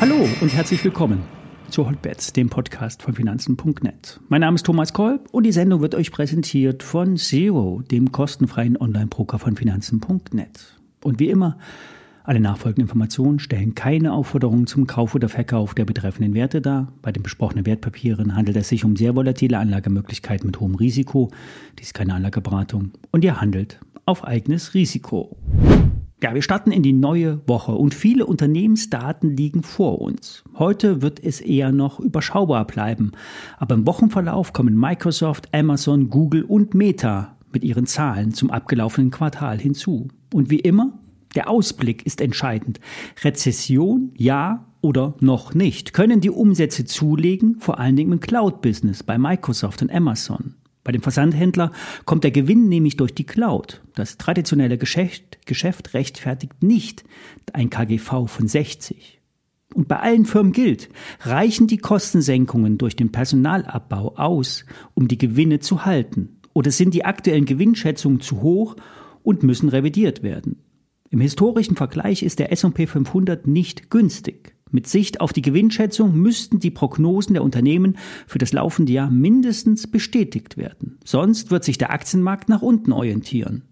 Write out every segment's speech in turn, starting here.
Hallo und herzlich willkommen zu Hotbets, dem Podcast von Finanzen.net. Mein Name ist Thomas Kolb und die Sendung wird euch präsentiert von Zero, dem kostenfreien Online-Broker von Finanzen.net. Und wie immer, alle nachfolgenden Informationen stellen keine Aufforderung zum Kauf oder Verkauf der betreffenden Werte dar. Bei den besprochenen Wertpapieren handelt es sich um sehr volatile Anlagemöglichkeiten mit hohem Risiko. Dies ist keine Anlageberatung und ihr handelt auf eigenes Risiko. Ja, wir starten in die neue Woche und viele Unternehmensdaten liegen vor uns. Heute wird es eher noch überschaubar bleiben, aber im Wochenverlauf kommen Microsoft, Amazon, Google und Meta mit ihren Zahlen zum abgelaufenen Quartal hinzu. Und wie immer, der Ausblick ist entscheidend. Rezession, ja oder noch nicht. Können die Umsätze zulegen, vor allen Dingen im Cloud-Business bei Microsoft und Amazon. Bei dem Versandhändler kommt der Gewinn nämlich durch die Cloud. Das traditionelle Geschäft, Geschäft rechtfertigt nicht ein KGV von 60. Und bei allen Firmen gilt, reichen die Kostensenkungen durch den Personalabbau aus, um die Gewinne zu halten? Oder sind die aktuellen Gewinnschätzungen zu hoch und müssen revidiert werden? Im historischen Vergleich ist der S&P 500 nicht günstig. Mit Sicht auf die Gewinnschätzung müssten die Prognosen der Unternehmen für das laufende Jahr mindestens bestätigt werden. Sonst wird sich der Aktienmarkt nach unten orientieren.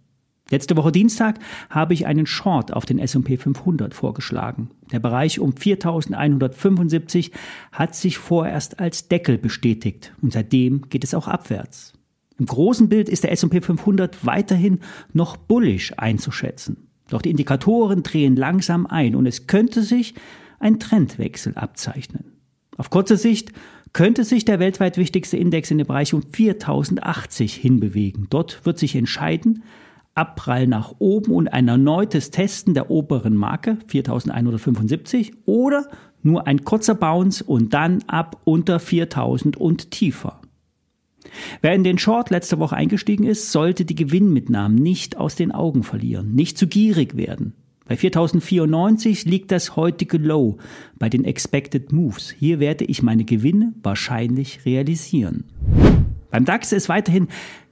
Letzte Woche Dienstag habe ich einen Short auf den S&P 500 vorgeschlagen. Der Bereich um 4175 hat sich vorerst als Deckel bestätigt und seitdem geht es auch abwärts. Im großen Bild ist der S&P 500 weiterhin noch bullisch einzuschätzen. Doch die Indikatoren drehen langsam ein und es könnte sich ein Trendwechsel abzeichnen. Auf kurze Sicht könnte sich der weltweit wichtigste Index in den Bereich um 4080 hinbewegen. Dort wird sich entscheiden, Abprall nach oben und ein erneutes Testen der oberen Marke 4175 oder nur ein kurzer Bounce und dann ab unter 4000 und tiefer. Wer in den Short letzte Woche eingestiegen ist, sollte die Gewinnmitnahmen nicht aus den Augen verlieren, nicht zu gierig werden. Bei 4094 liegt das heutige Low bei den Expected Moves. Hier werde ich meine Gewinne wahrscheinlich realisieren. Beim DAX ist weiterhin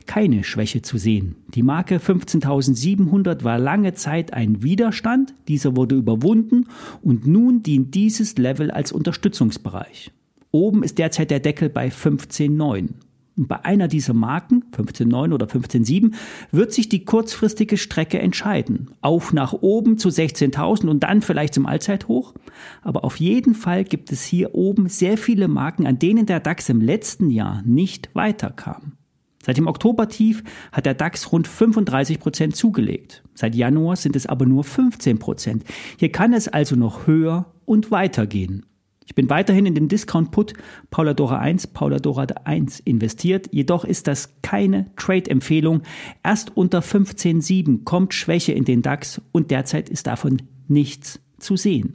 keine Schwäche zu sehen. Die Marke 15.700 war lange Zeit ein Widerstand, dieser wurde überwunden und nun dient dieses Level als Unterstützungsbereich. Oben ist derzeit der Deckel bei 15.9. Und bei einer dieser Marken, 15.9 oder 15.7, wird sich die kurzfristige Strecke entscheiden. Auf nach oben zu 16.000 und dann vielleicht zum Allzeithoch. Aber auf jeden Fall gibt es hier oben sehr viele Marken, an denen der DAX im letzten Jahr nicht weiterkam. Seit dem Oktobertief hat der DAX rund 35 Prozent zugelegt. Seit Januar sind es aber nur 15 Prozent. Hier kann es also noch höher und weitergehen. Ich bin weiterhin in den Discount-Put Pauladora 1, Pauladora 1 investiert, jedoch ist das keine Trade-Empfehlung. Erst unter 15,7 kommt Schwäche in den DAX und derzeit ist davon nichts zu sehen.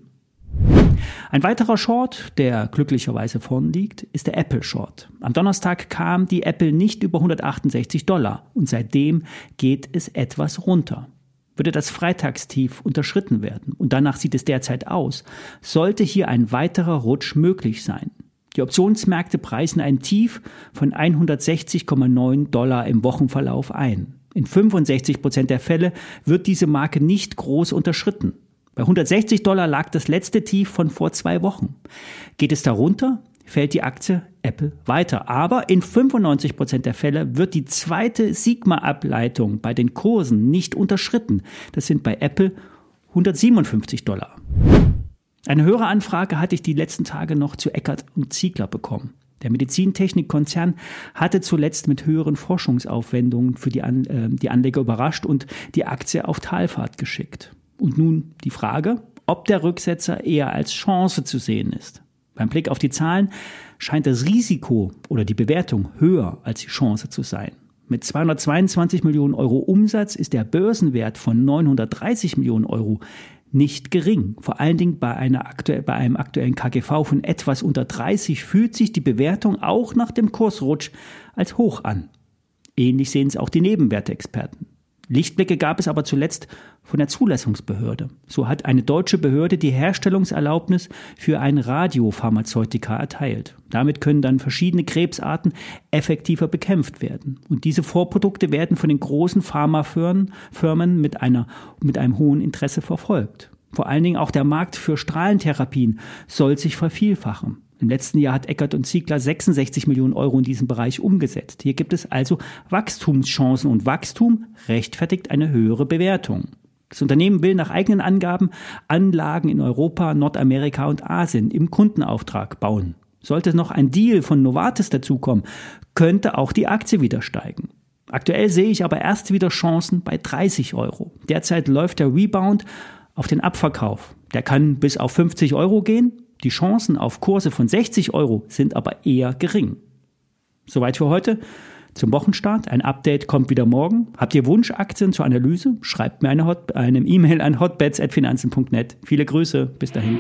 Ein weiterer Short, der glücklicherweise vorn liegt, ist der Apple Short. Am Donnerstag kam die Apple nicht über 168 Dollar und seitdem geht es etwas runter würde das Freitagstief unterschritten werden, und danach sieht es derzeit aus, sollte hier ein weiterer Rutsch möglich sein. Die Optionsmärkte preisen ein Tief von 160,9 Dollar im Wochenverlauf ein. In 65 Prozent der Fälle wird diese Marke nicht groß unterschritten. Bei 160 Dollar lag das letzte Tief von vor zwei Wochen. Geht es darunter, fällt die Aktie Apple weiter. Aber in 95 Prozent der Fälle wird die zweite Sigma-Ableitung bei den Kursen nicht unterschritten. Das sind bei Apple 157 Dollar. Eine höhere Anfrage hatte ich die letzten Tage noch zu Eckert und Ziegler bekommen. Der Medizintechnikkonzern hatte zuletzt mit höheren Forschungsaufwendungen für die, An äh, die Anleger überrascht und die Aktie auf Talfahrt geschickt. Und nun die Frage, ob der Rücksetzer eher als Chance zu sehen ist. Beim Blick auf die Zahlen scheint das Risiko oder die Bewertung höher als die Chance zu sein. Mit 222 Millionen Euro Umsatz ist der Börsenwert von 930 Millionen Euro nicht gering. Vor allen Dingen bei, einer aktuell, bei einem aktuellen KGV von etwas unter 30 fühlt sich die Bewertung auch nach dem Kursrutsch als hoch an. Ähnlich sehen es auch die Nebenwerteexperten. Lichtblicke gab es aber zuletzt von der Zulassungsbehörde. So hat eine deutsche Behörde die Herstellungserlaubnis für ein Radiopharmazeutika erteilt. Damit können dann verschiedene Krebsarten effektiver bekämpft werden. Und diese Vorprodukte werden von den großen Pharmafirmen mit, einer, mit einem hohen Interesse verfolgt. Vor allen Dingen auch der Markt für Strahlentherapien soll sich vervielfachen. Im letzten Jahr hat Eckert und Ziegler 66 Millionen Euro in diesem Bereich umgesetzt. Hier gibt es also Wachstumschancen und Wachstum rechtfertigt eine höhere Bewertung. Das Unternehmen will nach eigenen Angaben Anlagen in Europa, Nordamerika und Asien im Kundenauftrag bauen. Sollte noch ein Deal von Novartis dazukommen, könnte auch die Aktie wieder steigen. Aktuell sehe ich aber erst wieder Chancen bei 30 Euro. Derzeit läuft der Rebound auf den Abverkauf. Der kann bis auf 50 Euro gehen. Die Chancen auf Kurse von 60 Euro sind aber eher gering. Soweit für heute zum Wochenstart. Ein Update kommt wieder morgen. Habt ihr Wunschaktien zur Analyse? Schreibt mir eine, Hot eine E-Mail an hotbets.finanzen.net. Viele Grüße. Bis dahin.